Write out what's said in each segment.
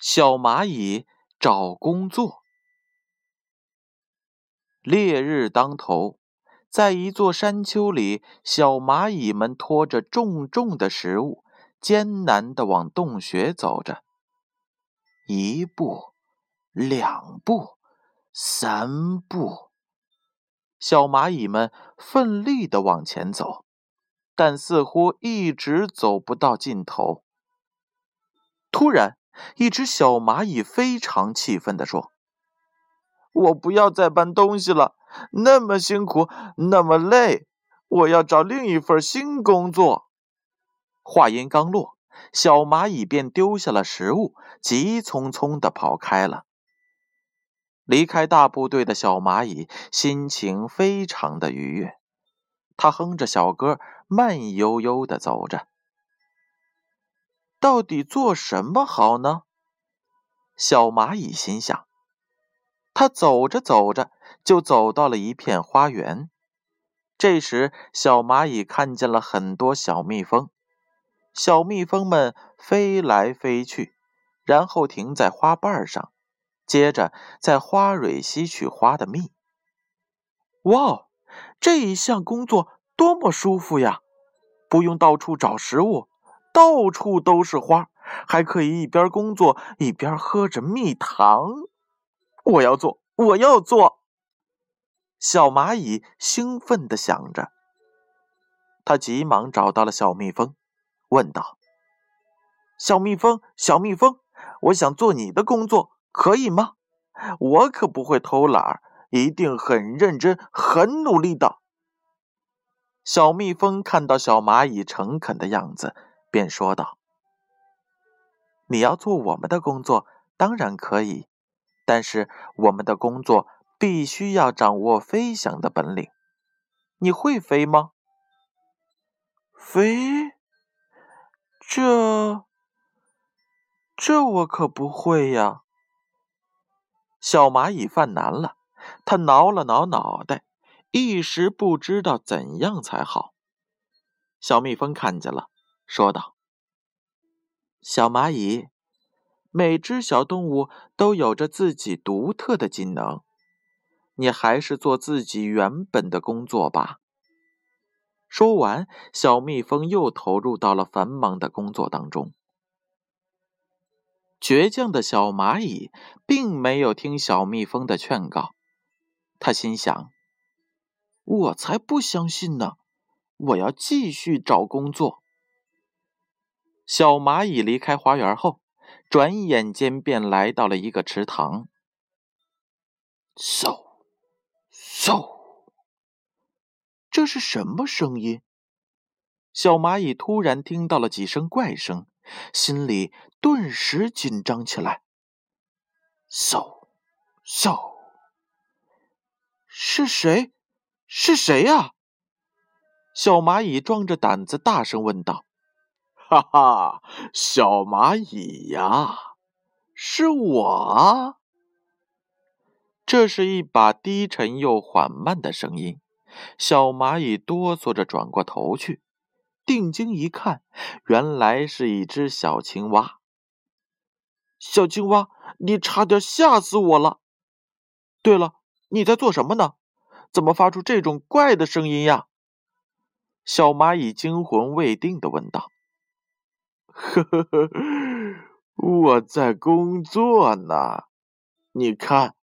小蚂蚁找工作。烈日当头，在一座山丘里，小蚂蚁们拖着重重的食物，艰难地往洞穴走着。一步，两步，三步，小蚂蚁们奋力地往前走，但似乎一直走不到尽头。突然，一只小蚂蚁非常气愤地说：“我不要再搬东西了，那么辛苦，那么累，我要找另一份新工作。”话音刚落，小蚂蚁便丢下了食物，急匆匆地跑开了。离开大部队的小蚂蚁心情非常的愉悦，它哼着小歌，慢悠悠地走着。到底做什么好呢？小蚂蚁心想。它走着走着，就走到了一片花园。这时，小蚂蚁看见了很多小蜜蜂。小蜜蜂们飞来飞去，然后停在花瓣上，接着在花蕊吸取花的蜜。哇，这一项工作多么舒服呀！不用到处找食物。到处都是花，还可以一边工作一边喝着蜜糖。我要做，我要做！小蚂蚁兴奋地想着。他急忙找到了小蜜蜂，问道：“小蜜蜂，小蜜蜂，我想做你的工作，可以吗？我可不会偷懒，一定很认真、很努力的。”小蜜蜂看到小蚂蚁诚恳的样子。便说道：“你要做我们的工作，当然可以，但是我们的工作必须要掌握飞翔的本领。你会飞吗？”“飞？这……这我可不会呀。”小蚂蚁犯难了，它挠了挠脑袋，一时不知道怎样才好。小蜜蜂看见了。说道：“小蚂蚁，每只小动物都有着自己独特的技能，你还是做自己原本的工作吧。”说完，小蜜蜂又投入到了繁忙的工作当中。倔强的小蚂蚁并没有听小蜜蜂的劝告，他心想：“我才不相信呢！我要继续找工作。”小蚂蚁离开花园后，转眼间便来到了一个池塘。嗖，嗖，这是什么声音？小蚂蚁突然听到了几声怪声，心里顿时紧张起来。嗖，嗖，是谁？是谁呀？小蚂蚁壮着胆子大声问道。哈哈，小蚂蚁呀，是我。这是一把低沉又缓慢的声音。小蚂蚁哆嗦着转过头去，定睛一看，原来是一只小青蛙。小青蛙，你差点吓死我了。对了，你在做什么呢？怎么发出这种怪的声音呀？小蚂蚁惊魂未定的问道。呵呵呵，我在工作呢，你看。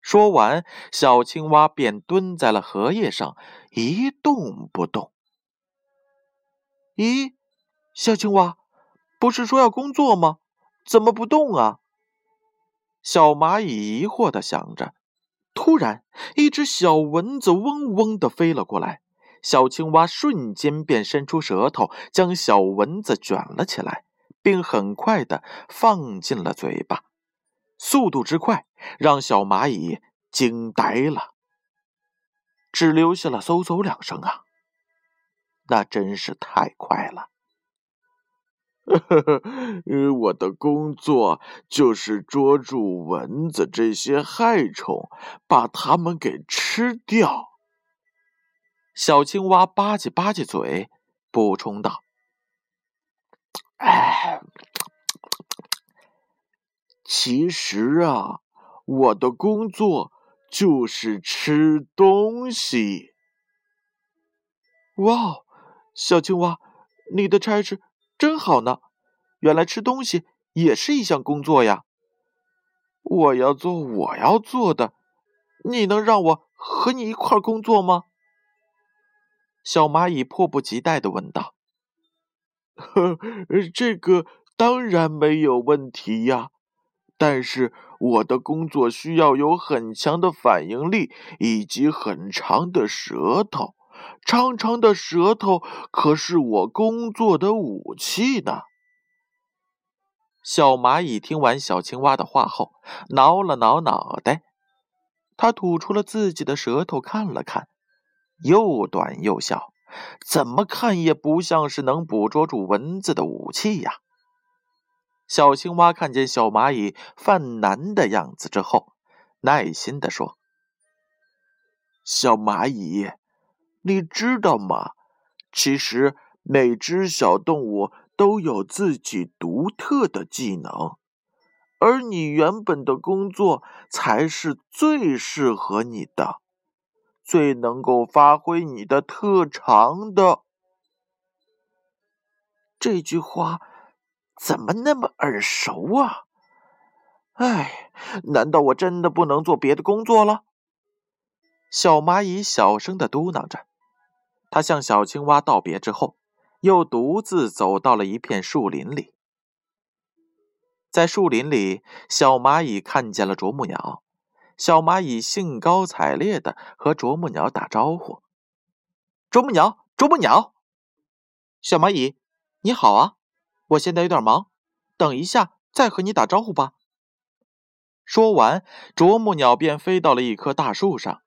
说完，小青蛙便蹲在了荷叶上，一动不动。咦，小青蛙，不是说要工作吗？怎么不动啊？小蚂蚁疑惑的想着。突然，一只小蚊子嗡嗡的飞了过来。小青蛙瞬间便伸出舌头，将小蚊子卷了起来，并很快的放进了嘴巴。速度之快，让小蚂蚁惊呆了，只留下了嗖嗖两声啊！那真是太快了。呵 呵，我的工作就是捉住蚊子这些害虫，把它们给吃掉。小青蛙吧唧吧唧嘴，补充道：“哎，其实啊，我的工作就是吃东西。哇，小青蛙，你的差事真好呢！原来吃东西也是一项工作呀。我要做我要做的，你能让我和你一块工作吗？小蚂蚁迫不及待的问道。呵，这个当然没有问题呀。但是我的工作需要有很强的反应力以及很长的舌头，长长的舌头可是我工作的武器呢。小蚂蚁听完小青蛙的话后，挠了挠脑袋，它吐出了自己的舌头看了看，又短又小，怎么看也不像是能捕捉住蚊子的武器呀。小青蛙看见小蚂蚁犯难的样子之后，耐心地说：“小蚂蚁，你知道吗？其实每只小动物都有自己独特的技能，而你原本的工作才是最适合你的，最能够发挥你的特长的。”这句话。怎么那么耳熟啊？哎，难道我真的不能做别的工作了？小蚂蚁小声的嘟囔着。它向小青蛙道别之后，又独自走到了一片树林里。在树林里，小蚂蚁看见了啄木鸟。小蚂蚁兴高采烈的和啄木鸟打招呼：“啄木鸟，啄木鸟！”小蚂蚁，你好啊！我现在有点忙，等一下再和你打招呼吧。说完，啄木鸟便飞到了一棵大树上。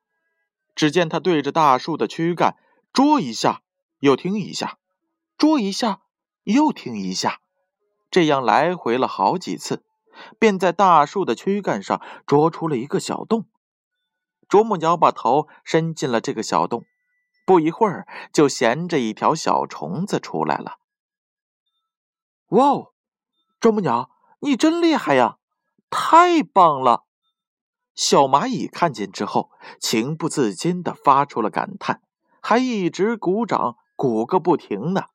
只见它对着大树的躯干啄一下，又停一下，啄一下，又停一下，这样来回了好几次，便在大树的躯干上啄出了一个小洞。啄木鸟把头伸进了这个小洞，不一会儿就衔着一条小虫子出来了。哇哦，啄木鸟，你真厉害呀！太棒了！小蚂蚁看见之后，情不自禁的发出了感叹，还一直鼓掌，鼓个不停呢。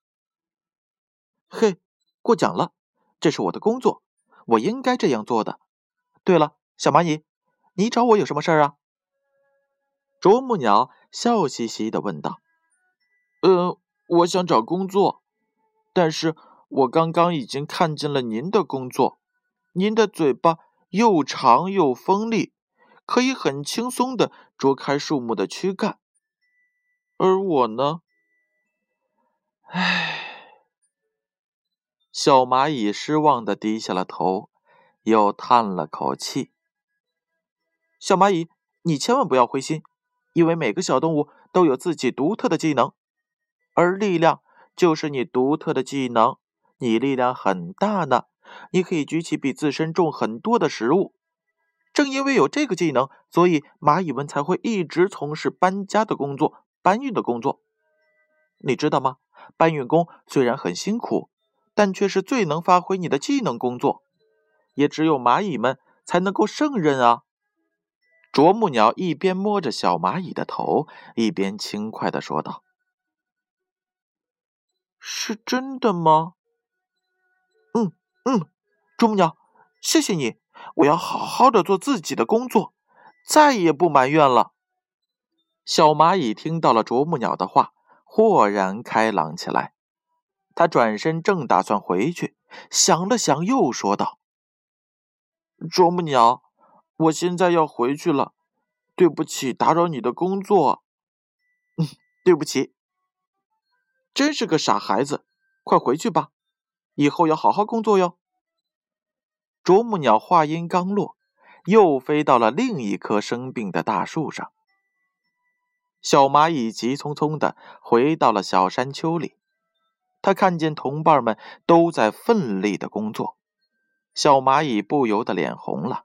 嘿，过奖了，这是我的工作，我应该这样做的。对了，小蚂蚁，你找我有什么事儿啊？啄木鸟笑嘻嘻的问道。呃，我想找工作，但是。我刚刚已经看见了您的工作，您的嘴巴又长又锋利，可以很轻松的啄开树木的躯干。而我呢？小蚂蚁失望的低下了头，又叹了口气。小蚂蚁，你千万不要灰心，因为每个小动物都有自己独特的技能，而力量就是你独特的技能。你力量很大呢，你可以举起比自身重很多的食物。正因为有这个技能，所以蚂蚁们才会一直从事搬家的工作、搬运的工作。你知道吗？搬运工虽然很辛苦，但却是最能发挥你的技能工作。也只有蚂蚁们才能够胜任啊！啄木鸟一边摸着小蚂蚁的头，一边轻快地说道：“是真的吗？”嗯嗯，啄木鸟，谢谢你！我要好好的做自己的工作，再也不埋怨了。小蚂蚁听到了啄木鸟的话，豁然开朗起来。他转身正打算回去，想了想，又说道：“啄木鸟，我现在要回去了，对不起，打扰你的工作。”“嗯，对不起。”“真是个傻孩子，快回去吧。”以后要好好工作哟。啄木鸟话音刚落，又飞到了另一棵生病的大树上。小蚂蚁急匆匆的回到了小山丘里，他看见同伴们都在奋力的工作，小蚂蚁不由得脸红了。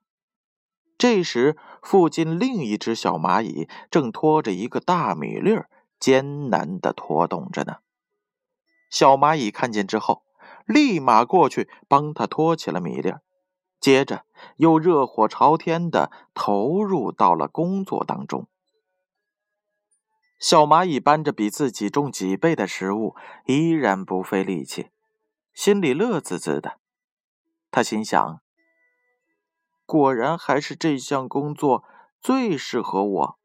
这时，附近另一只小蚂蚁正拖着一个大米粒儿，艰难的拖动着呢。小蚂蚁看见之后。立马过去帮他拖起了米粒儿，接着又热火朝天的投入到了工作当中。小蚂蚁搬着比自己重几倍的食物，依然不费力气，心里乐滋滋的。他心想：“果然还是这项工作最适合我，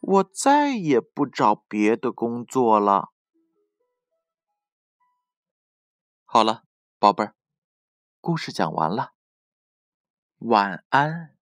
我再也不找别的工作了。”好了，宝贝儿，故事讲完了，晚安。